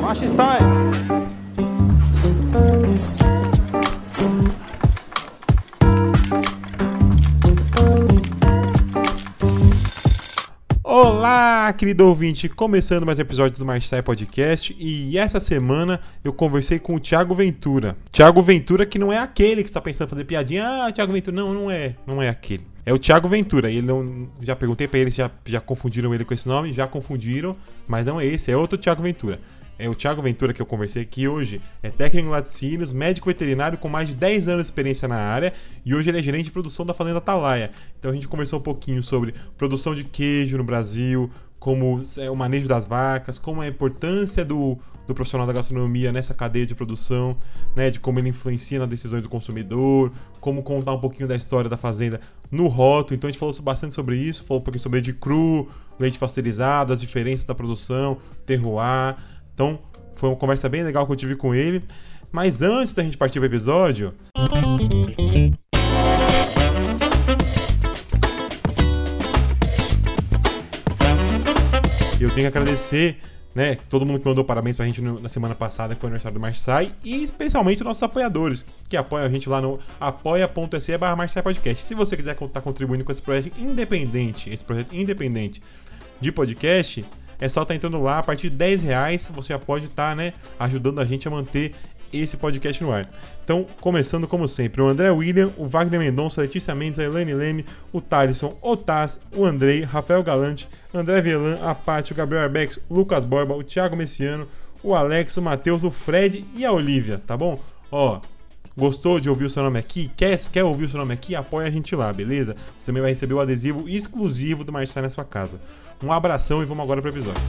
Marcha e sai. Olá, querido ouvinte! Começando mais um episódio do Marchai Podcast e essa semana eu conversei com o Thiago Ventura. Thiago Ventura que não é aquele que está pensando em fazer piadinha. Ah, Thiago Ventura. Não, não é. Não é aquele. É o Thiago Ventura. Ele não. Já perguntei para eles, já, já confundiram ele com esse nome? Já confundiram, mas não é esse, é outro Thiago Ventura. É o Thiago Ventura que eu conversei aqui hoje. É técnico em laticínios, médico veterinário com mais de 10 anos de experiência na área e hoje ele é gerente de produção da Fazenda Atalaia. Então a gente conversou um pouquinho sobre produção de queijo no Brasil, como é, o manejo das vacas, como a importância do, do profissional da gastronomia nessa cadeia de produção, né, de como ele influencia nas decisões do consumidor, como contar um pouquinho da história da fazenda no rótulo. Então a gente falou bastante sobre isso, falou um pouquinho sobre leite cru, leite pasteurizado, as diferenças da produção, terroir. Então, foi uma conversa bem legal que eu tive com ele. Mas antes da gente partir para o episódio. Eu tenho que agradecer, né, todo mundo que mandou parabéns pra gente no, na semana passada, que foi o aniversário do Marçai, e especialmente os nossos apoiadores, que apoiam a gente lá no apoia.se barra Podcast. Se você quiser estar tá contribuindo com esse projeto independente, esse projeto independente de podcast, é só estar tá entrando lá, a partir de 10 reais você já pode estar tá, né, ajudando a gente a manter esse podcast no ar. Então, começando como sempre, o André William, o Wagner Mendonça, a Letícia Mendes, a Elaine Leme, o Thalisson, o Taz, o Andrei, Rafael Galante, André Velan, a Paty, o Gabriel Arbex, o Lucas Borba, o Thiago Messiano, o Alex, o Matheus, o Fred e a Olivia, tá bom? Ó, Gostou de ouvir o seu nome aqui? Quer, quer ouvir o seu nome aqui? Apoia a gente lá, beleza? Você também vai receber o adesivo exclusivo do Marçai na sua casa. Um abração e vamos agora pro episódio.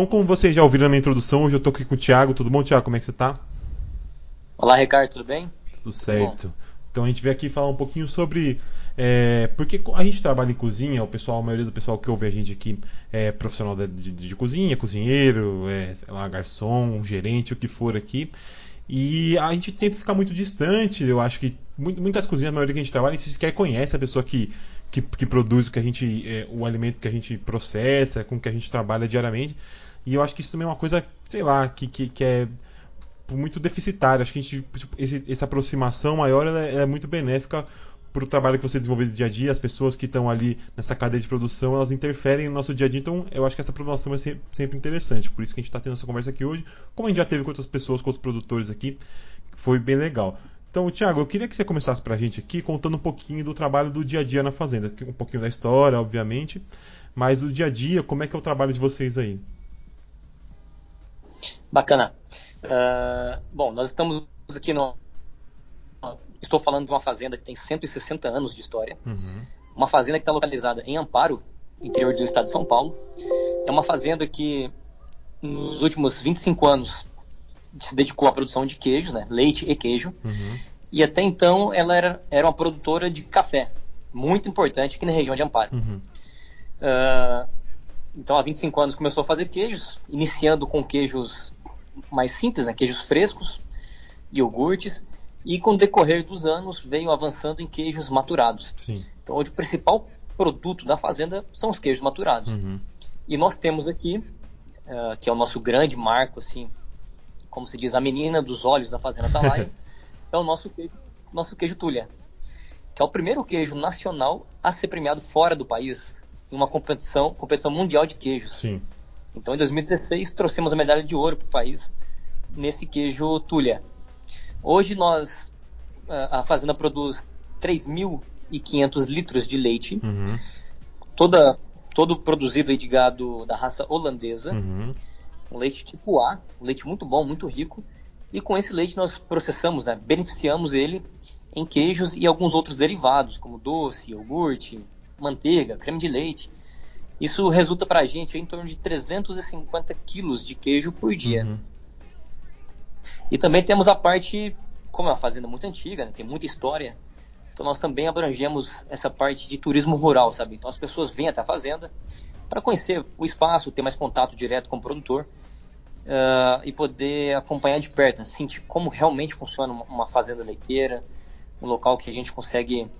Então, como vocês já ouviram na introdução, hoje eu tô aqui com o Thiago. Tudo bom, Thiago? Como é que você tá? Olá, Ricardo, tudo bem? Tudo certo. Bom. Então a gente veio aqui falar um pouquinho sobre. É, porque a gente trabalha em cozinha, o pessoal, a maioria do pessoal que ouve a gente aqui é profissional de, de, de cozinha, cozinheiro, é, lá, garçom, gerente, o que for aqui. E a gente sempre fica muito distante. Eu acho que muitas cozinhas, a maioria que a gente trabalha, se sequer conhece a pessoa que, que, que produz o que a gente, é, o alimento que a gente processa, com que a gente trabalha diariamente. E eu acho que isso também é uma coisa, sei lá, que, que, que é muito deficitária. Acho que a gente, esse, essa aproximação maior é, é, muito benéfica para o trabalho que você desenvolve no dia a dia. As pessoas que estão ali nessa cadeia de produção, elas interferem no nosso dia a dia. Então, eu acho que essa aproximação é sempre, sempre interessante. Por isso que a gente está tendo essa conversa aqui hoje. Como a gente já teve com outras pessoas, com os produtores aqui, foi bem legal. Então, Thiago, eu queria que você começasse para a gente aqui contando um pouquinho do trabalho do dia a dia na fazenda. Um pouquinho da história, obviamente, mas o dia a dia, como é que é o trabalho de vocês aí? Bacana. Uh, bom, nós estamos aqui no. Estou falando de uma fazenda que tem 160 anos de história. Uhum. Uma fazenda que está localizada em Amparo, interior do estado de São Paulo. É uma fazenda que, nos últimos 25 anos, se dedicou à produção de queijos, né? leite e queijo. Uhum. E até então ela era, era uma produtora de café, muito importante aqui na região de Amparo. Uhum. Uh, então, há 25 anos começou a fazer queijos, iniciando com queijos mais simples, né, queijos frescos, iogurtes, e com o decorrer dos anos veio avançando em queijos maturados. Sim. Então hoje o principal produto da fazenda são os queijos maturados. Uhum. E nós temos aqui, uh, que é o nosso grande marco, assim, como se diz, a menina dos olhos da fazenda Atalaia, é o nosso queijo, nosso queijo Tulha, que é o primeiro queijo nacional a ser premiado fora do país em uma competição, competição mundial de queijos. Sim. Então, em 2016, trouxemos a medalha de ouro para o país nesse queijo Tulha. Hoje, nós, a fazenda produz 3.500 litros de leite, uhum. toda, todo produzido de gado da raça holandesa, uhum. um leite tipo A, um leite muito bom, muito rico. E com esse leite nós processamos, né, beneficiamos ele em queijos e alguns outros derivados, como doce, iogurte, manteiga, creme de leite. Isso resulta para a gente em torno de 350 quilos de queijo por dia. Uhum. E também temos a parte, como é uma fazenda muito antiga, né, tem muita história, então nós também abrangemos essa parte de turismo rural, sabe? Então as pessoas vêm até a fazenda para conhecer o espaço, ter mais contato direto com o produtor. uh, e poder acompanhar de perto, sentir como realmente funciona uma fazenda leiteira, um local que a gente consegue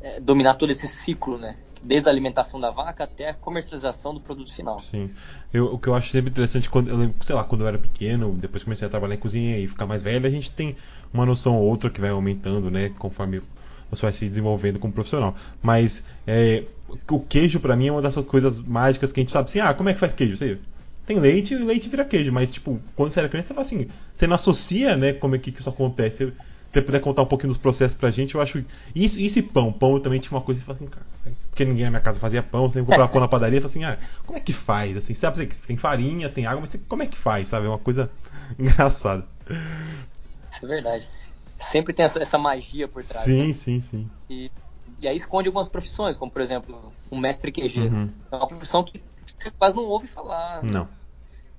é, dominar todo esse ciclo, né? Desde a alimentação da vaca até a comercialização do produto final. Sim. Eu, o que eu acho sempre interessante, quando eu lembro, sei lá, quando eu era pequeno, depois comecei a trabalhar em cozinha e ficar mais velho, a gente tem uma noção ou outra que vai aumentando, né? Conforme você vai se desenvolvendo como profissional. Mas é, o queijo, para mim, é uma dessas coisas mágicas que a gente sabe assim, ah, como é que faz queijo? Você tem leite e leite vira queijo, mas tipo, quando você era criança, você fala assim, você não associa, né, como é que, isso acontece. Você puder contar um pouquinho dos processos pra gente, eu acho. Isso, isso e pão. Pão eu também tinha uma coisa que fala assim, cara. Porque ninguém na minha casa fazia pão, sempre comprava pão na padaria e assim, ah, como é que faz? Assim, sabe, tem farinha, tem água, mas como é que faz, sabe? É uma coisa engraçada. Isso é verdade. Sempre tem essa, essa magia por trás. Sim, né? sim, sim. E, e aí esconde algumas profissões, como por exemplo, um mestre queijeiro. Uhum. É uma profissão que você quase não ouve falar. Não.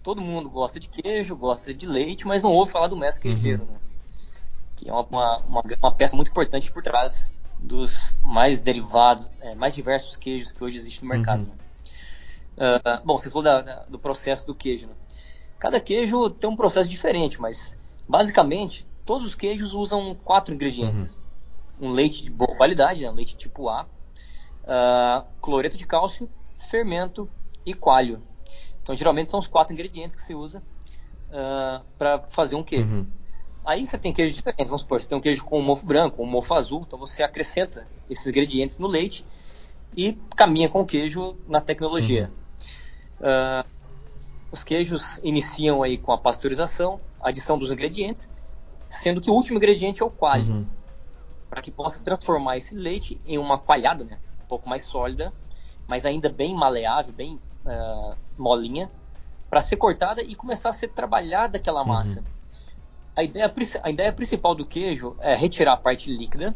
Todo mundo gosta de queijo, gosta de leite, mas não ouve falar do mestre uhum. queijeiro, né? Que é uma, uma, uma, peça muito importante por trás dos mais derivados, é, mais diversos queijos que hoje existem no mercado. Uhum. Uh, bom, você falou da, da, do processo do queijo. Né? Cada queijo tem um processo diferente, mas basicamente todos os queijos usam quatro ingredientes: uhum. um leite de boa qualidade, né? um leite tipo A, uh, cloreto de cálcio, fermento e coalho. Então, geralmente são os quatro ingredientes que se usa uh, ah, para fazer um queijo. Uhum. Aí você tem queijos diferentes. Vamos supor, você tem um queijo com um mofo branco, um mofo azul. Então você acrescenta esses ingredientes no leite e caminha com o queijo na tecnologia. Uhum. Uh, os queijos iniciam aí com a pasteurização, a adição dos ingredientes, sendo que o último ingrediente é o coalho, uhum. para que possa transformar esse leite em uma coalhada, né, um pouco mais sólida, mas ainda bem maleável, bem uh, molinha para ser cortada e começar a ser trabalhada aquela massa. Uhum. A, ideia, a ideia principal do queijo é retirar a parte líquida,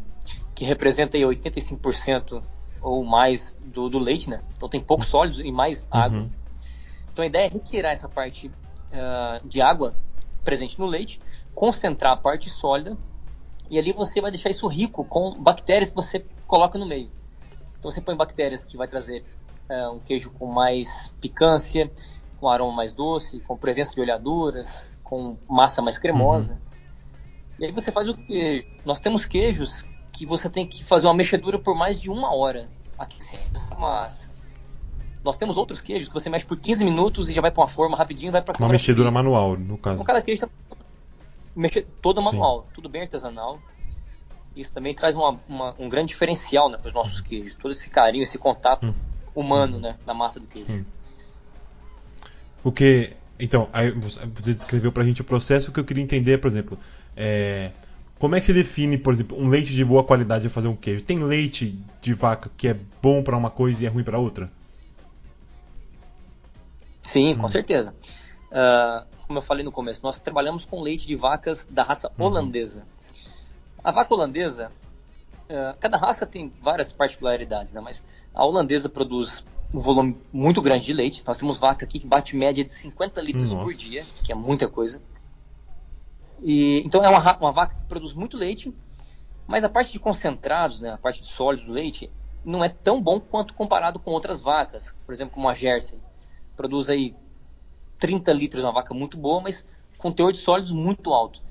que representa aí 85% ou mais do, do, leite, né? Então tem poucos sólidos e mais uhum. água. Então a ideia é retirar essa parte uh, de água presente no leite, concentrar a parte sólida e ali você vai deixar isso rico com bactérias que você coloca no meio. Então você põe bactérias que vai trazer é, um queijo com mais picância, com aroma mais doce, com presença de olhaduras, com massa mais cremosa. Uhum. E aí você faz o queijo. Nós temos queijos que você tem que fazer uma mexedura por mais de uma hora. Aquecer essa massa. Nós temos outros queijos que você mexe por 15 minutos e já vai para uma forma rapidinho vai para Uma mexedura manual, no caso. Então cada queijo tá mexe toda manual, Sim. tudo bem artesanal. Isso também traz uma, uma, um grande diferencial né, para os nossos queijos. Todo esse carinho, esse contato. Hum humano, né, na massa do queijo. Hum. O que, então, aí você descreveu pra gente o processo que eu queria entender, por exemplo, é, como é que se define, por exemplo, um leite de boa qualidade a fazer um queijo? Tem leite de vaca que é bom para uma coisa e é ruim para outra? Sim, hum. com certeza. Uh, como eu falei no começo, nós trabalhamos com leite de vacas da raça uhum. holandesa. A vaca holandesa, uh, cada raça tem várias particularidades, né? mas a holandesa produz um volume muito grande de leite. Nós temos vaca aqui que bate média de 50 litros Nossa. por dia, que é muita coisa. E, então é uma, uma, vaca que produz muito leite, mas a parte de concentrados, né, a parte de sólidos do leite, não é tão bom quanto comparado com outras vacas. Por exemplo, como a Jersey. Produz aí 30 litros, uma vaca muito boa, mas com teor de sólidos muito alto.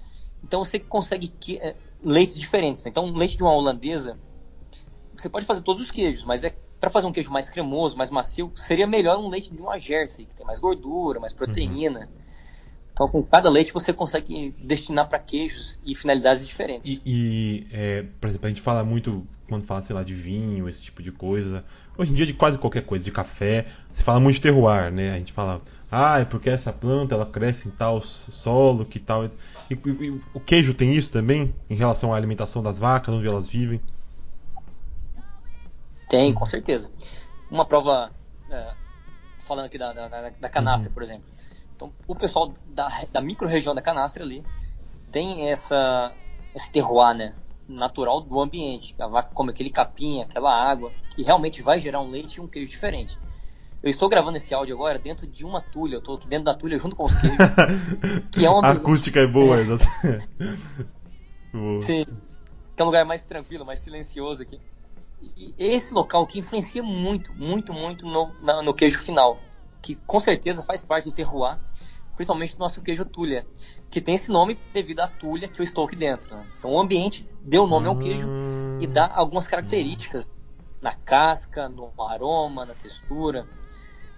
Então você consegue que, é, leites diferentes. Né? Então, um leite de uma holandesa, você pode fazer todos os queijos, mas é para fazer um queijo mais cremoso, mais macio, seria melhor um leite de uma Jersey, que tem mais gordura, mais proteína. Uhum. Então, com cada leite você consegue destinar para queijos e finalidades diferentes. E, e é, por exemplo, a gente fala muito quando fala, sei lá, de vinho, esse tipo de coisa. Hoje em dia, de quase qualquer coisa, de café, se fala muito de terroir, né? A gente fala, ah, é porque essa planta ela cresce em tal solo, que tal. E, e, o queijo tem isso também, em relação à alimentação das vacas, onde elas vivem? Tem, com certeza. Uma prova, é, falando aqui da, da, da canastra, uhum. por exemplo. Então, o pessoal da, da micro-região da canastra ali tem essa, esse terroir, né? Natural do ambiente. A vaca come aquele capim, aquela água, que realmente vai gerar um leite e um queijo diferente. Eu estou gravando esse áudio agora dentro de uma tulha. Eu estou aqui dentro da tulha junto com os queijos. que é uma... A acústica é boa, é. Sim. Que é um lugar mais tranquilo, mais silencioso aqui esse local que influencia muito, muito, muito no, na, no queijo final, que com certeza faz parte do terroir, principalmente do nosso queijo Tulha, que tem esse nome devido à tulha que eu estou aqui dentro. Né? Então o ambiente deu nome ao queijo e dá algumas características na casca, no aroma, na textura.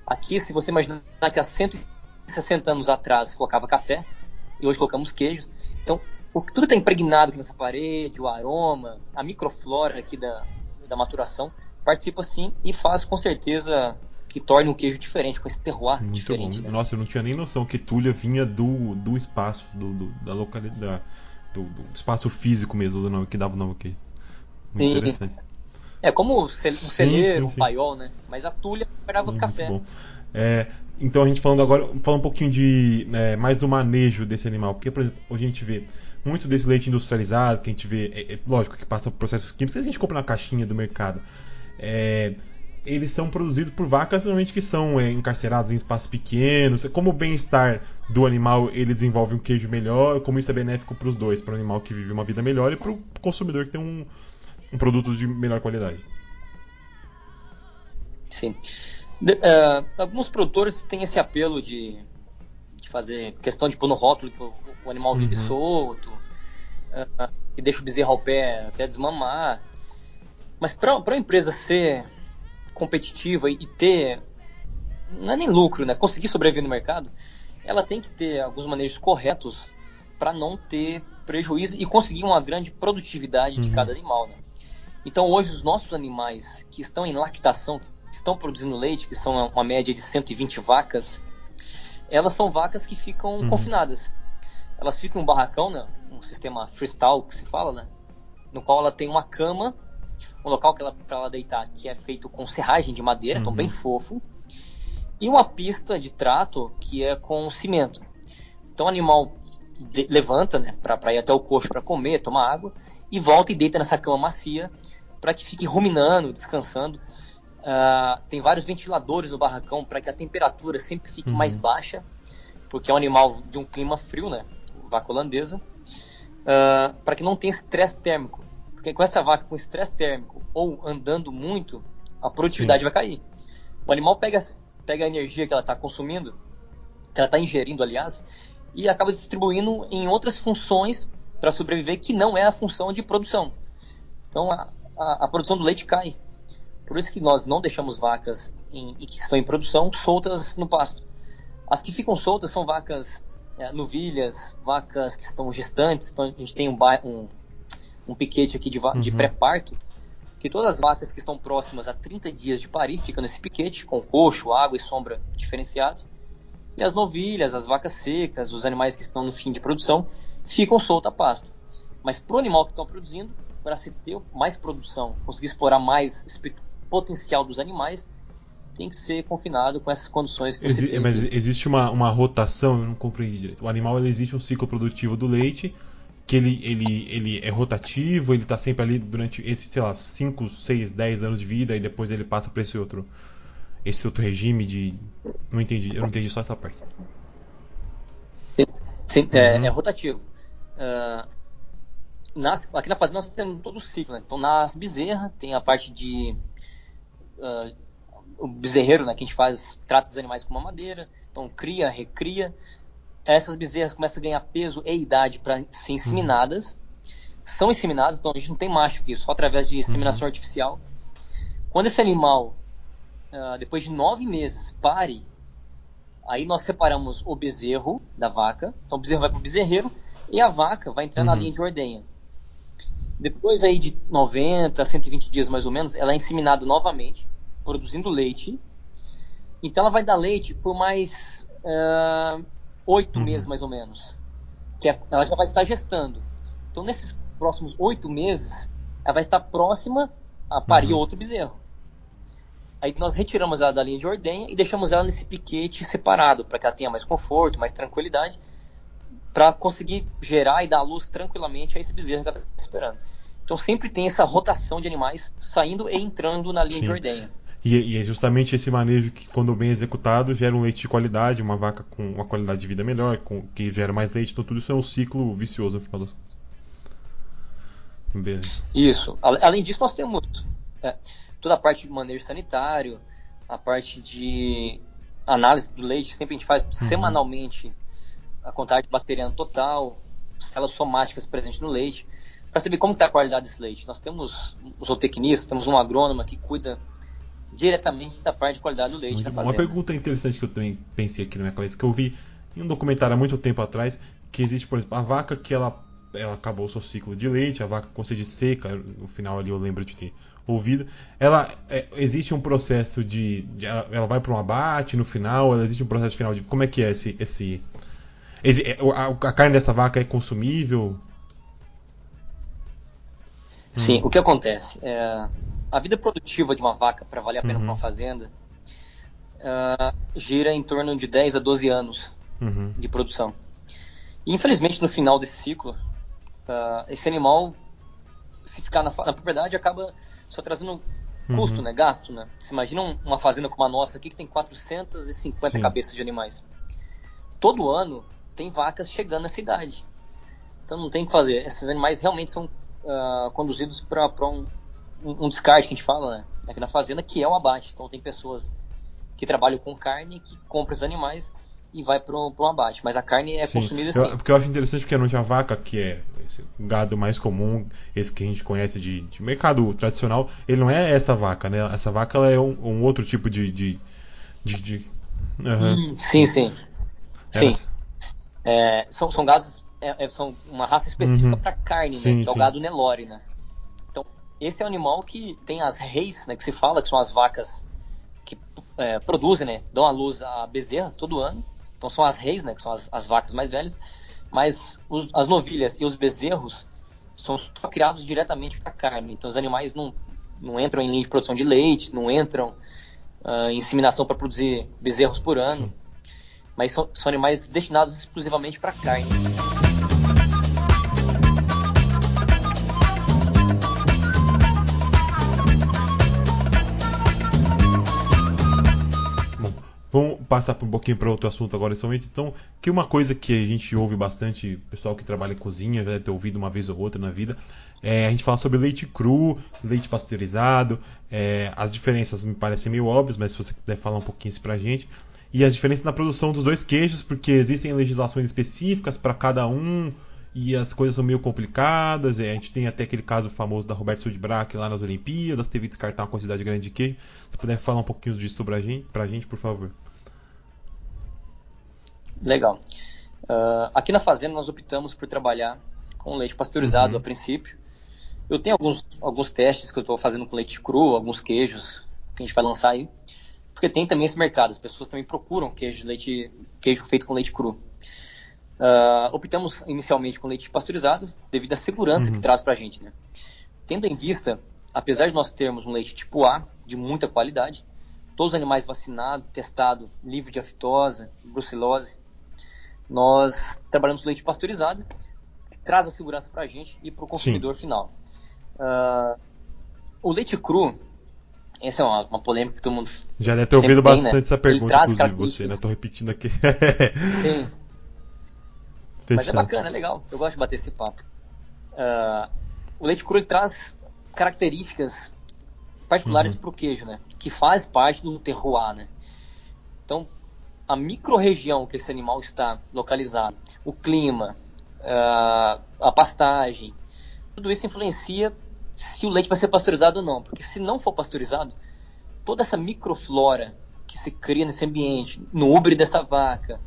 Aqui, se você imaginar que há 160 anos atrás colocava café e hoje colocamos queijos, então o, tudo está impregnado aqui nessa parede, o aroma, a microflora aqui da, da maturação participa sim e faz com certeza que torne um queijo diferente, com esse terroir Muito diferente. Né? Nossa, eu não tinha nem noção que Tulha vinha do, do espaço, do, do da localidade, do, do, espaço físico mesmo, do nome, que dava o nome aqui. Muito sim. interessante. É como um celeiro, um paiol, né? Mas a Tulha pegava é, café. É, então a gente falando agora, falando um pouquinho de é, mais do manejo desse animal, porque por exemplo, hoje a gente vê muito desse leite industrializado, que a gente vê, é, é lógico que passa por processos químicos, que a gente compra na caixinha do mercado. É, eles são produzidos por vacas normalmente que são é, encarceradas em espaços pequenos. Como o bem-estar do animal ele desenvolve um queijo melhor, como isso é benéfico para os dois, para o animal que vive uma vida melhor e para o consumidor que tem um, um produto de melhor qualidade. Sim. De, uh, alguns produtores têm esse apelo de, de, fazer questão de pôr no rótulo que o, o animal vive uhum. solto, uh, e deixa o bezerro ao pé até desmamar. Mas para uma empresa ser competitiva e ter não é nem lucro, né? Conseguir sobreviver no mercado, ela tem que ter alguns manejos corretos para não ter prejuízo e conseguir uma grande produtividade uhum. de cada animal, né? Então hoje os nossos animais que estão em lactação, que estão produzindo leite, que são uma média de 120 vacas, elas ssão vacas que ficam uhum. confinadas. Elas ficam em um barracão, né? Um sistema freestyle que se fala, né? No qual ela tem uma cama um local que ela, para ela deitar que é feito com serragem de madeira, então uhum. então bem fofo, e uma pista de trato que é com cimento. Então o animal de, levanta, né, para ir até o coxo para comer, tomar água, e volta e deita nessa cama macia para que fique ruminando, descansando. Uh, tem vários ventiladores no barracão para que a temperatura sempre fique uhum. mais baixa, porque é um animal de um clima frio, né, vaca holandesa, uh, para que não tenha estresse térmico. Porque com essa vaca com estresse térmico ou andando muito, a produtividade Sim. vai cair. O animal pega, pega a energia que ela está consumindo, que ela está ingerindo, aliás, e acaba distribuindo em outras funções para sobreviver que não é a função de produção. Então a, a, a, produção do leite cai. Por isso que nós não deixamos vacas em, que estão em produção soltas no pasto. As que ficam soltas são vacas é, novilhas, vacas que estão gestantes. Então a gente tem um, um, um piquete aqui de, uhum. de pré-parto, que todas as vacas que estão próximas a 30 dias de parir ficam nesse piquete, com coxo, água e sombra diferenciados. E as novilhas, as vacas secas, os animais que estão no fim de produção, ficam soltos a pasto. Mas para o animal que estão produzindo, para se ter mais produção, conseguir explorar mais potencial dos animais, tem que ser confinado com essas condições que você Exi Mas existe uma, uma rotação, eu não compreendi direito. O animal ele existe um ciclo produtivo do leite, que ele, ele, ele é rotativo, ele está sempre ali durante esses, sei lá, 5, 6, 10 anos de vida e depois ele passa para esse outro esse outro regime de não entendi, eu não entendi só essa parte. Sim, é, uhum. é, rotativo. Uh, nas, aqui na fazenda nós temos todo o ciclo, né? Então nas bezerra tem a parte de uh, o bezerreiro, né, que a gente faz, trata os animais com uma madeira, então cria, recria, essas bezerras começam a ganhar peso e idade para ser inseminadas. Uhum. São inseminadas, então a gente não tem macho aqui, só através de inseminação uhum. artificial. Quando esse animal, uh, depois de nove meses, pare, aí nós separamos o bezerro da vaca. Então o bezerro vai para o bezerreiro e a vaca vai entrar uhum. na linha de ordenha. Depois aí de 90 a 120 dias mais ou menos, ela é inseminada novamente, produzindo leite. Então ela vai dar leite por mais uh, oito uhum. meses mais ou menos. Que é, ela já vai estar gestando. Então, nesses próximos oito meses, ela vai estar próxima a parir uhum. outro bezerro. Aí nós retiramos ela da linha de ordenha e deixamos ela nesse piquete separado, para que ela tenha mais conforto, mais tranquilidade, para conseguir gerar e dar luz tranquilamente a esse bezerro que ela está esperando. Então sempre tem essa rotação de animais saindo e entrando na linha Sim. de ordenha. E, e, é justamente esse manejo que, quando bem executado, gera um leite de qualidade, uma vaca com uma qualidade de vida melhor, com, que gera mais leite. Então, tudo isso é um ciclo vicioso no final das contas. Beleza. Isso. Além disso, nós temos é, toda a parte de manejo sanitário, a parte de análise do leite, sempre a gente faz uhum. semanalmente a contagem bacteriana total, células somáticas presentes no leite, para saber como está a qualidade desse leite. Nós temos um zootecnista, temos um agrônomo que cuida diretamente da parte de qualidade do leite Uma pergunta interessante que eu também pensei aqui na minha cabeça, que eu vi em um documentário há muito tempo atrás, que existe, por exemplo, a vaca que ela, ela acabou o seu ciclo de leite, a vaca com sede seca, no final ali eu lembro de ter ouvido, ela é, existe um processo de, de ela vai para um abate no final, ela existe um processo final de como é que é esse esse, a, a, carne dessa vaca é consumível? Sim, hum. o que acontece? É, a vida produtiva de uma vaca, para valer a pena uhum. para uma fazenda, uh, gira em torno de 10 a 12 anos uhum. de produção. E, infelizmente, no final desse ciclo, uh, esse animal, se ficar na, na, propriedade, acaba só trazendo custo, uhum. né, gasto. Né? Você imagina uma fazenda como a nossa aqui, que tem 450 Sim. cabeças de animais. Todo ano tem vacas chegando nessa idade. Então não tem o que fazer. Esses animais realmente são uh, conduzidos para um, um descarte que a gente fala, né? Aqui na fazenda, que é o abate. Então tem pessoas que trabalham com carne, que compram os animais e vai para um abate. Mas a carne é sim. consumida assim. porque eu acho interessante porque não tinha vaca, que é esse gado mais comum, esse que a gente conhece de, de, mercado tradicional, ele não é essa vaca, né? Essa vaca ela é um, um outro tipo de. de, de, de... Uhum. Sim, sim. Sim. É, são, são gados. É, é, são uma raça específica uhum. para carne, sim, né? Que é o gado Nelore, né? esse é o animal que tem as reis, né, que se fala que são as vacas que é, produzem, né, dão à luz a bezerras todo ano. Então são as reis, né, que são as, as vacas mais velhas, mas os, as novilhas e os bezerros são só criados diretamente para carne. Então os animais não, não entram em linha de produção de leite, não entram uh, em inseminação para produzir bezerros por ano, Sim. Mas são, são animais destinados exclusivamente para carne. Vamos passar um pouquinho para outro assunto agora nesse momento. Então, que uma coisa que a gente ouve bastante, pessoal que trabalha em cozinha, já deve ter ouvido uma vez ou outra na vida, é a gente fala sobre leite cru, leite pasteurizado. É, as diferenças me parecem meio óbvias, mas se você puder falar um pouquinho isso a gente. E as diferenças na produção dos dois queijos, porque existem legislações específicas para cada um e as coisas são meio complicadas. É, a gente tem até aquele caso famoso da Roberto Sudbrack lá nas Olimpíadas, teve que descartar uma quantidade grande de queijo. Se puder falar um pouquinho disso sobre a gente, pra gente, por favor. Legal. Uh, aqui na fazenda nós optamos por trabalhar com leite pasteurizado uhum. a princípio. Eu tenho alguns, alguns testes que eu estou fazendo com leite cru, alguns queijos que a gente vai lançar aí. Porque tem também esse mercado, as pessoas também procuram queijo, leite, queijo feito com leite cru. Uh, optamos inicialmente com leite pasteurizado, devido à segurança uhum. que traz para a gente. Né? Tendo em vista, apesar de nós termos um leite tipo A, de muita qualidade, todos os animais vacinados, testado, livre de aftosa, brucelose, nós trabalhamos com leite pasteurizado, que traz a segurança para a gente e para o consumidor Sim. final. Uh, o leite cru, essa é uma, uma, polêmica que todo mundo. Já deve ter ouvido tem, bastante né? essa pergunta, inclusive, você, né? Estou repetindo aqui. Sim. Mas é bacana, é legal. Eu gosto de bater esse papo. Uh, o leite cru ele traz características particulares uhum. para o queijo, né? Que faz parte do terroir, né? Então, a microrregião que esse animal está localizado, o clima, uh, a pastagem, tudo isso influencia se o leite vai ser pasteurizado ou não. Porque se não for pasteurizado, toda essa microflora que se cria nesse ambiente, no úbere dessa vaca,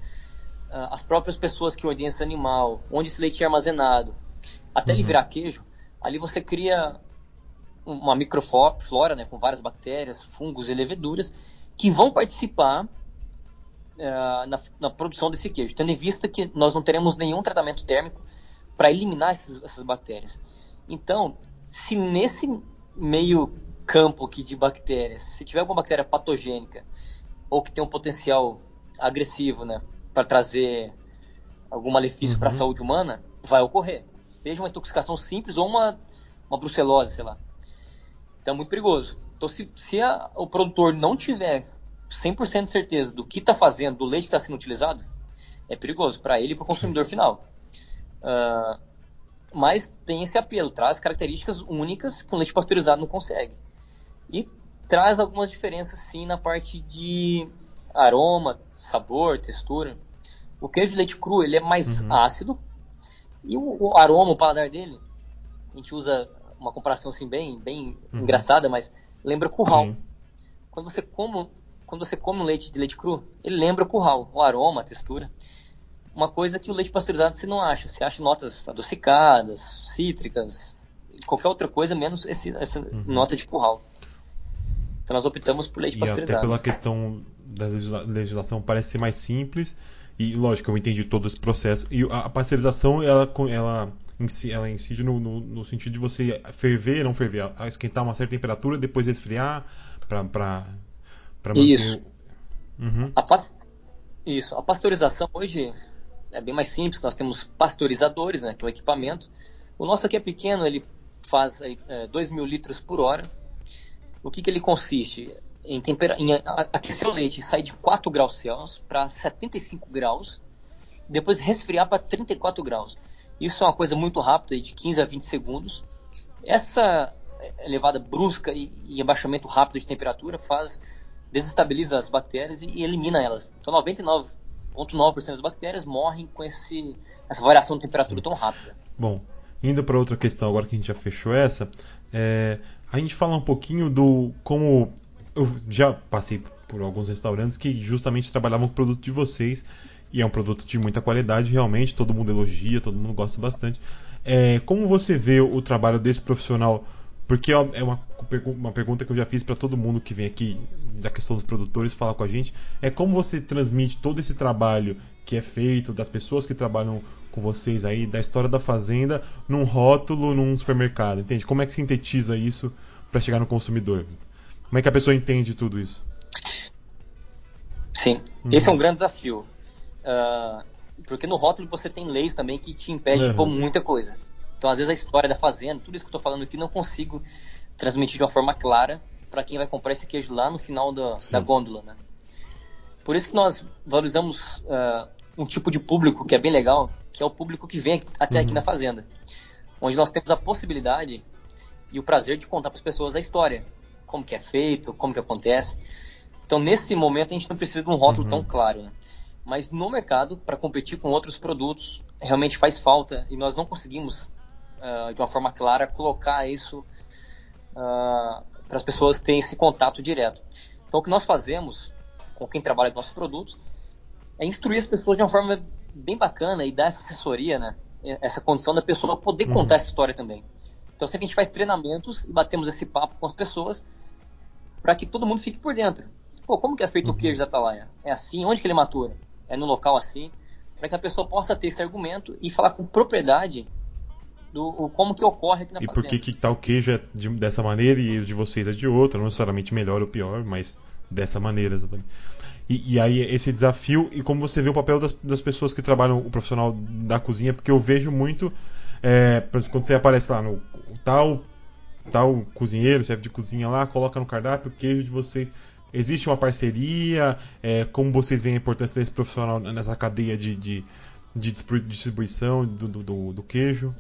uh, as próprias pessoas que ordenham esse animal, onde esse leite é armazenado, até uhum. ele virar queijo, ali você cria uma microflora, né, com várias bactérias, fungos e leveduras, que vão participar uh, na, na, produção desse queijo, tendo em vista que nós não teremos nenhum tratamento térmico para eliminar esses, essas bactérias. Então, se nesse meio campo aqui de bactérias, se tiver alguma bactéria patogênica ou que tem um potencial agressivo, né, para trazer algum malefício uhum. para a saúde humana, vai ocorrer. Seja uma intoxicação simples ou uma, uma brucelose, sei lá. Então é muito perigoso. Então, se, se a, o produtor não tiver 100% de certeza do que está fazendo, do leite que está sendo utilizado, é perigoso para ele e para o consumidor final. Uh, mas tem esse apelo, traz características únicas que o leite pasteurizado não consegue. E traz algumas diferenças sim na parte de aroma, sabor, textura. O queijo de leite cru ele é mais uhum. ácido e o, o, aroma, o paladar dele, a gente usa uma comparação assim bem, bem uhum. engraçada, mas lembra curral. Sim. Quando você come, quando você come um leite de leite cru, ele lembra curral, o aroma, a textura. Uma coisa que o leite pasteurizado você não acha. Você acha notas adocicadas, cítricas, qualquer outra coisa menos esse, essa uhum. nota de curral. Então nós optamos por leite e pasteurizado. Até pela questão da legislação parece ser mais simples e lógico eu entendi todo esse processo e a pasteurização ela ela ela incide no, no, no sentido de você ferver, não ferver, esquentar uma certa temperatura, depois esfriar para para manter Isso. Uhum. A pas... Isso. A pasteurização hoje é bem mais simples. Nós temos pasteurizadores, né, que é o equipamento. O nosso aqui é pequeno, ele faz é, 2 mil litros por hora. O que, que ele consiste? Em, tempera... em aquecer o leite, sair de 4 graus Celsius para 75 graus, depois resfriar para 34 graus. Isso é uma coisa muito rápida, de 15 a 20 segundos. Essa elevada brusca e, abaixamento rápido de temperatura faz desestabiliza as bactérias e, e elimina elas. Então 99,9% das bactérias morrem com esse, essa variação de temperatura tão rápida. Bom, indo para outra questão agora que a gente já fechou essa, é, a gente fala um pouquinho do como eu já passei por alguns restaurantes que justamente trabalhavam com o produto de vocês e é um produto de muita qualidade, realmente todo mundo elogia, todo mundo gosta bastante. É, como você vê o trabalho desse profissional? Porque é uma, uma pergunta que eu já fiz para todo mundo que vem aqui, da questão dos produtores, falar com a gente. É como você transmite todo esse trabalho que é feito, das pessoas que trabalham com vocês aí, da história da fazenda, num rótulo, num supermercado, entende? Como é que sintetiza isso para chegar no consumidor? Como é que a pessoa entende tudo isso? Sim, uhum. esse é um grande desafio. Uh, porque no rótulo você tem leis também que te impedem uhum. de pôr muita coisa. Então, às vezes, a história da fazenda, tudo isso que eu estou falando aqui, não consigo transmitir de uma forma clara para quem vai comprar esse queijo lá no final da, da gôndola. Né? Por isso que nós valorizamos uh, um tipo de público que é bem legal, que é o público que vem até uhum. aqui na fazenda. Onde nós temos a possibilidade e o prazer de contar para as pessoas a história. Como que é feito, como que acontece. Então, nesse momento, a gente não precisa de um rótulo uhum. tão claro. Né? Mas no mercado, para competir com outros produtos, realmente faz falta e nós não conseguimos uh, de uma forma clara, colocar isso uh, para as pessoas terem esse contato direto. Então, o que nós fazemos com quem trabalha com nossos produtos é instruir as pessoas de uma forma bem bacana e dar essa assessoria, né? essa condição da pessoa poder uhum. contar essa história também. Então, sempre a gente faz treinamentos e batemos esse papo com as pessoas para que todo mundo fique por dentro. Pô, como que é feito uhum. o queijo da Atalaia? É assim? Onde que ele matura? É no local assim? Para que a pessoa possa ter esse argumento e falar com propriedade do o, como que ocorre aqui na e fazenda. E por que que tal queijo é de, dessa maneira e o de vocês é de outra, não necessariamente melhor ou pior, mas dessa maneira exatamente. E, e aí esse desafio e como você vê o papel das, das pessoas que trabalham o profissional da cozinha, porque eu vejo muito é, quando você aparece lá no tal tal cozinheiro, chefe de cozinha lá, coloca no cardápio o queijo de vocês. Existe uma parceria? É, como vocês veem a importância desse profissional nessa cadeia de, de, de distribuição do, do, do queijo?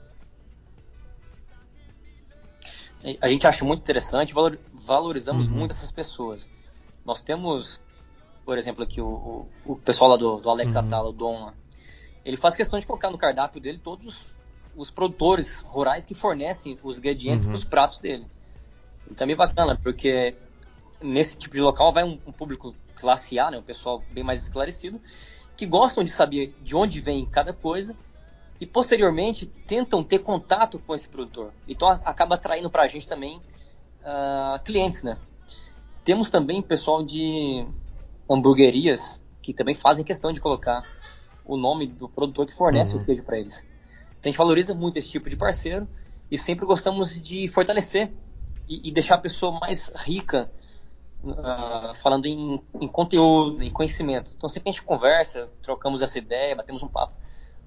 A gente acha muito interessante, valor, valorizamos uhum. muito essas pessoas. Nós temos, por exemplo, aqui o, o, o pessoal lá do, do Alex uhum. Atala, o Dom, ele faz questão de colocar no cardápio dele todos os, produtores rurais que fornecem os ingredientes uhum. para os pratos dele. E também bacana, porque nesse tipo de local vai um, um público classe A, né, um pessoal bem mais esclarecido, que gostam de saber de onde vem cada coisa e posteriormente tentam ter contato com esse produtor. Então acaba atraindo para a gente também uh, clientes, né? Temos também pessoal de hamburguerias que também fazem questão de colocar o nome do produtor que fornece uhum. o queijo para eles. Então a gente valoriza muito esse tipo de parceiro e sempre gostamos de fortalecer e, e deixar a pessoa mais rica uh, falando em, em conteúdo, em conhecimento. Então sempre a gente conversa, trocamos essa ideia, batemos um papo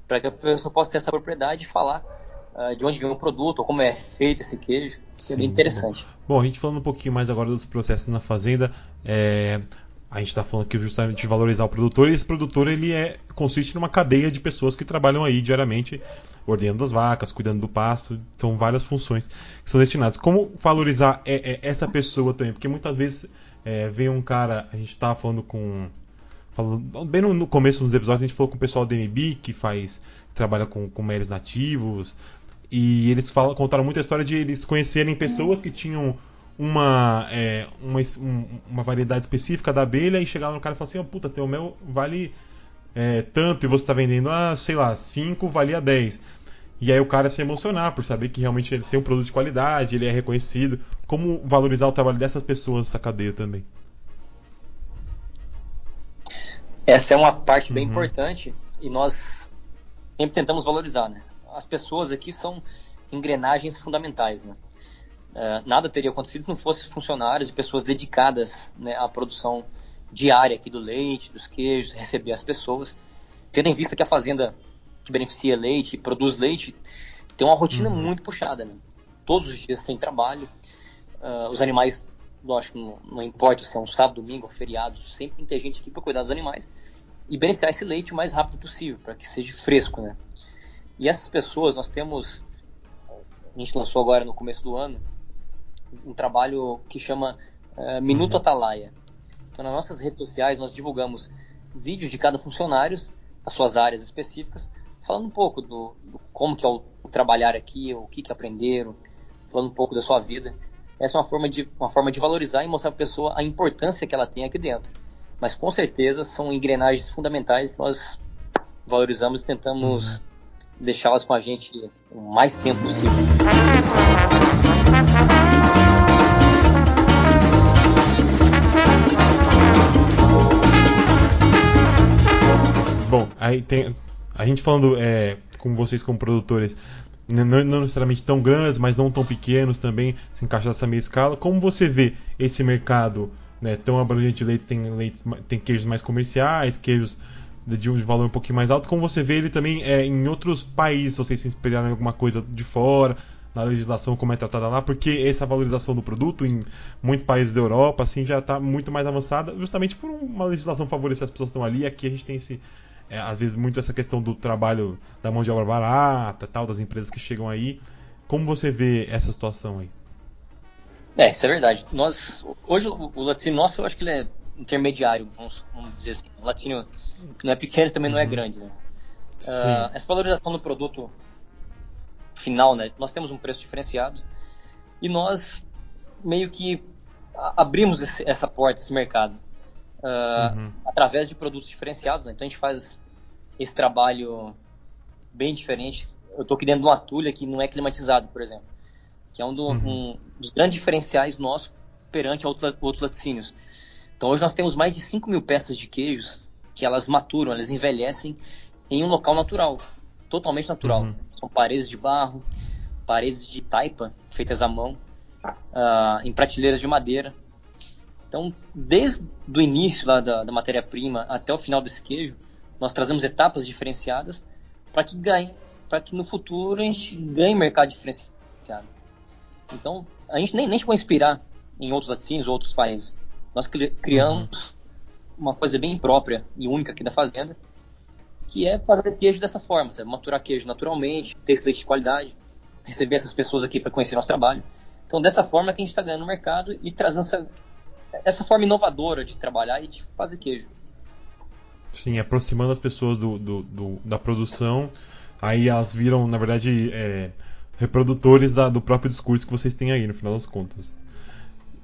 para que a pessoa possa ter essa propriedade e falar uh, de onde vem o produto, ou como é feito esse queijo, que Sim, é bem interessante. Bom. bom, a gente falando um pouquinho mais agora dos processos na fazenda, é, a gente está falando aqui justamente de valorizar o produtor, e esse produtor ele é, consiste numa cadeia de pessoas que trabalham aí diariamente ordenando as vacas, cuidando do pasto, são várias funções que são destinadas. Como valorizar é, é, essa pessoa também? Porque muitas vezes é, vem um cara, a gente estava falando com falando, bem no, começo dos episódios a gente falou com o pessoal da MB que faz trabalha com, com meles nativos e eles falam, contaram muita história de eles conhecerem pessoas que tinham uma, é, uma, uma variedade específica da abelha e chegar no cara e falar assim, oh, puta, seu mel vale é, tanto e você está vendendo a, sei lá, 5 valia 10. E aí o cara se emocionar por saber que realmente ele tem um produto de qualidade, ele é reconhecido. Como valorizar o trabalho dessas pessoas nessa cadeia também? Essa é uma parte bem uhum. importante e nós sempre tentamos valorizar, né? As pessoas aqui são engrenagens fundamentais, né? Uh, nada teria acontecido se não fossem funcionários e pessoas dedicadas né, à produção diária aqui do leite, dos queijos, receber as pessoas. Tendo em vista que a fazenda que beneficia leite, produz leite, tem uma rotina uhum. muito puxada. Né? Todos os dias tem trabalho. Uh, os animais, lógico, não, não, importa se é um sábado, domingo ou feriado, sempre tem que ter gente aqui para cuidar dos animais e beneficiar esse leite o mais rápido possível, para que seja fresco. Né? E essas pessoas, nós temos, a gente lançou agora no começo do ano, um trabalho que chama uh, Minuto uhum. Atalaia então, nas nossas redes sociais, nós divulgamos vídeos de cada funcionário, das suas áreas específicas, falando um pouco do, do como que é o, o, trabalhar aqui, o que, que aprenderam, falando um pouco da sua vida. Essa é uma forma de, uma forma de valorizar e mostrar para a pessoa a importância que ela tem aqui dentro. Mas com certeza são engrenagens fundamentais que nós valorizamos e tentamos uhum. deixá-las com a gente o mais tempo possível. Bom, aí tem. A gente falando é, com vocês como produtores, não, não, necessariamente tão grandes, mas não tão pequenos também, se encaixa nessa meia escala. Como você vê esse mercado né, tão abrangente de leites? Tem, leites, tem queijos mais comerciais, queijos de um valor um pouquinho mais alto. Como você vê ele também é, em outros países, vocês se inspiraram em alguma coisa de fora, na legislação como é tratada lá, porque essa valorização do produto em muitos países da Europa assim já está muito mais avançada, justamente por uma legislação favorecer as pessoas que estão ali. Aqui a gente tem esse é, às vezes muito essa questão do trabalho da mão de obra barata, tal, das empresas que chegam aí. Como você vê essa situação aí? É, isso é verdade. Nós, hoje o laticínio nosso, eu acho que ele é intermediário, vamos, vamos dizer assim. O laticínio que não é pequeno também não é uhum. grande. Né? Uh, essa valorização do produto final, né? Nós temos um preço diferenciado e nós meio que abrimos esse, essa porta, esse mercado, uh, uhum. através de produtos diferenciados. Né? Então a gente faz esse trabalho bem diferente. Eu estou aqui dentro de uma tulha que não é climatizado, por exemplo, que é um, do, uhum. um dos grandes diferenciais nossos perante outros, outros laticínios. Então hoje nós temos mais de 5 mil peças de queijos que elas maturam, elas envelhecem em um local natural, totalmente natural. Uhum. São paredes de barro, paredes de taipa feitas à mão, uh, em prateleiras de madeira. Então, desde o início lá da, da matéria-prima até o final desse queijo, nós trazemos etapas diferenciadas para que ganhe, para que no futuro a gente ganhe mercado diferenciado. Então, a gente nem, nem chegou a inspirar em outros laticínios ou outros países. Nós criamos uhum. uma coisa bem própria e única aqui da fazenda, que é fazer queijo dessa forma, sabe? maturar queijo naturalmente, ter esse leite de qualidade, receber essas pessoas aqui para conhecer nosso trabalho. Então, dessa forma que a gente está ganhando no mercado e trazendo essa, essa forma inovadora de trabalhar e de fazer queijo. Sim, aproximando as pessoas do, do, do da produção, aí elas viram, na verdade, é, reprodutores da, do próprio discurso que vocês têm aí, no final das contas.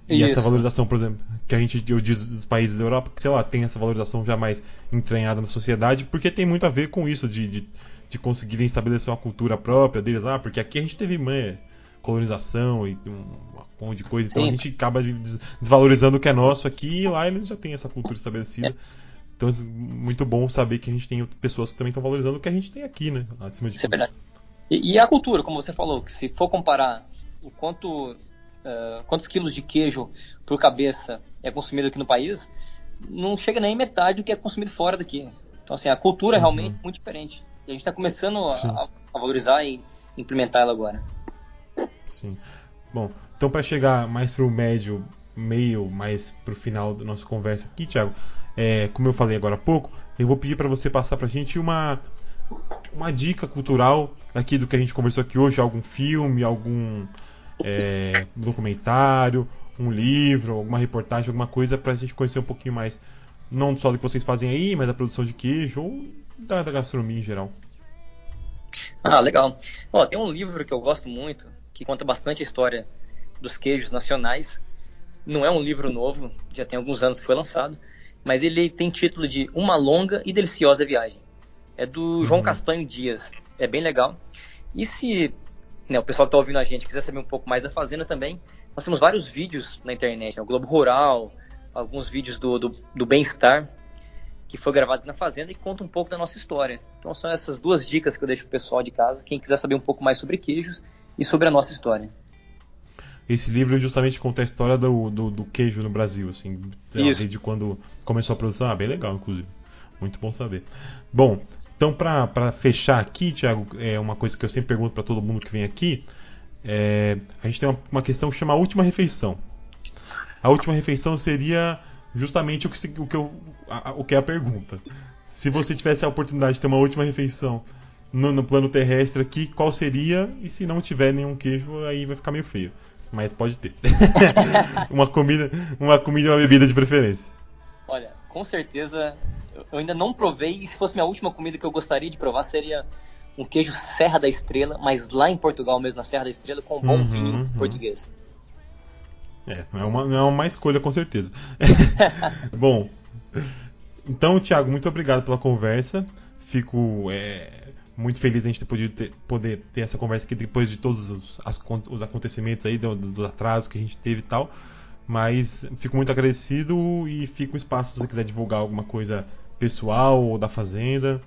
E Isso. essa valorização, por exemplo, que a gente eu diz dos países da Europa, que sei lá, tem essa valorização já mais entranhada na sociedade, porque tem muito a ver com isso, de, de, de conseguirem estabelecer uma cultura própria deles. Ah, porque aqui a gente teve mãe, colonização e um monte de coisa. Então Sim. a gente acaba desvalorizando o que é nosso aqui e lá eles já têm essa cultura estabelecida. É. Então é muito bom saber que a gente tem pessoas que também estão valorizando o que a gente tem aqui, né? Acima de Isso é verdade. E, e, a cultura, como você falou, que se for comparar o quanto uh, quantos quilos de queijo por cabeça é consumido aqui no país, não chega nem metade do que é consumido fora daqui. Então assim, a cultura é realmente uhum. muito diferente. E a gente está começando a, a, valorizar e implementar ela agora. Sim. Bom, então para chegar mais para o médio, meio, mais para o final da nossa conversa aqui, Thiago, é, como eu falei agora há pouco, eu vou pedir para você passar para a gente uma, uma dica cultural aqui do que a gente conversou aqui hoje, algum filme, algum é, documentário, um livro, alguma reportagem, alguma coisa para a gente conhecer um pouquinho mais não só do que vocês fazem aí, mas da produção de queijo ou da, da gastronomia em geral. Ah, legal. Ó, tem um livro que eu gosto muito, que conta bastante a história dos queijos nacionais. Não é um livro novo, já tem alguns anos que foi lançado, mas ele tem título de Uma Longa e Deliciosa Viagem. É do João uhum. Castanho Dias. É bem legal. E se né, o pessoal que está ouvindo a gente quiser saber um pouco mais da Fazenda também, nós temos vários vídeos na internet, né, o Globo Rural, alguns vídeos do, do, do Bem-Estar, que foi gravado na Fazenda e conta um pouco da nossa história. Então são essas duas dicas que eu deixo pro pessoal de casa, quem quiser saber um pouco mais sobre queijos e sobre a nossa história. Esse livro justamente conta a história do, do, do queijo no Brasil, assim, desde quando começou a produção. Ah, bem legal, inclusive. Muito bom saber. Bom, então para fechar aqui, Thiago, é uma coisa que eu sempre pergunto para todo mundo que vem aqui. É, a gente tem uma, uma questão que chama a última refeição. A última refeição seria justamente o que, o que, eu, a, o que é a pergunta. Se você tivesse a oportunidade de ter uma última refeição no, no, plano terrestre aqui, qual seria? E se não tiver nenhum queijo, aí vai ficar meio feio. Mas pode ter. uma comida, uma comida e uma bebida de preferência. Olha, com certeza eu ainda não provei e se fosse minha última comida que eu gostaria de provar seria um queijo Serra da Estrela, mas lá em Portugal mesmo na Serra da Estrela com um bom uhum, vinho uhum. português. É, não é, uma, é uma escolha com certeza. Bom, então, Thiago, muito obrigado pela conversa. Fico é, muito feliz a gente ter ter, poder ter essa conversa aqui depois de todos os, as, os acontecimentos aí, dos, dos atrasos que a gente teve e tal. Mas fico muito agradecido e fico um espaço se você quiser divulgar alguma coisa pessoal ou da Fazenda.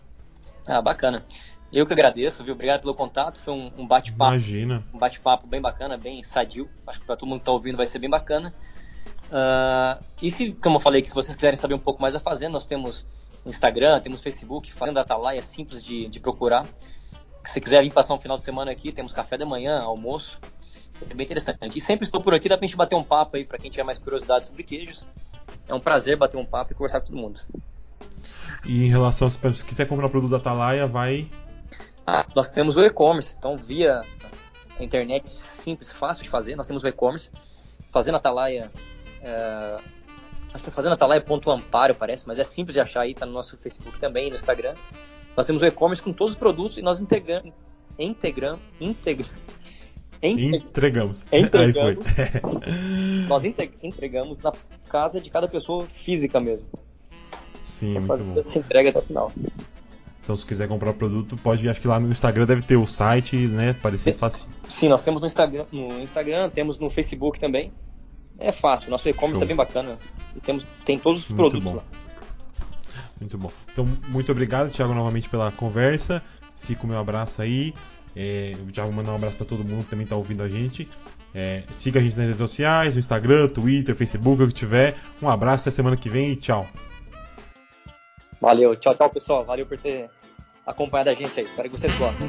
Ah, bacana. Eu que agradeço, viu? Obrigado pelo contato. Foi um, um bate-papo. Imagina. Um bate-papo bem bacana, bem sadio. Acho que para todo mundo que está ouvindo vai ser bem bacana. Uh, e se, como eu falei, que se vocês quiserem saber um pouco mais da Fazenda, nós temos Instagram, temos Facebook, Fazenda Atalaia, é simples de, de procurar. Se quiser vir passar um final de semana aqui, temos café da manhã, almoço. É bem interessante. E sempre estou por aqui, dá pra gente bater um papo aí, para quem tiver mais curiosidade sobre queijos. É um prazer bater um papo e conversar com todo mundo. E em relação, se quiser comprar produto da Atalaia, vai ah, nós temos o e-commerce, então via internet simples, fácil de fazer, nós temos o e-commerce. Fazendo Atalaia, é, acho que é fazendo Atalaia.amparo parece, mas é simples de achar aí, tá no nosso Facebook também, no Instagram. Nós temos o e-commerce com todos os produtos e nós integramos, integramos, integra, entregamos. Entregamos. nós entregamos na casa de cada pessoa física mesmo. Sim, muito bom. Essa entrega até o final. Então, se quiser comprar o produto, pode. Acho que lá no Instagram deve ter o site, né? Parecer fácil. Sim, nós temos no Instagram, no Instagram, temos no Facebook também. É fácil, nosso e-commerce é bem bacana. E temos, tem todos os muito produtos bom. lá. Muito bom. Então, muito obrigado, Thiago, novamente pela conversa. Fica o meu abraço aí. É, o Thiago mandar um abraço para todo mundo que também está ouvindo a gente. É, siga a gente nas redes sociais, no Instagram, Twitter, Facebook, o que tiver. Um abraço, até semana que vem e tchau. Valeu, tchau, tchau, pessoal. Valeu por ter acompanhado a gente aí. Espero que vocês gostem.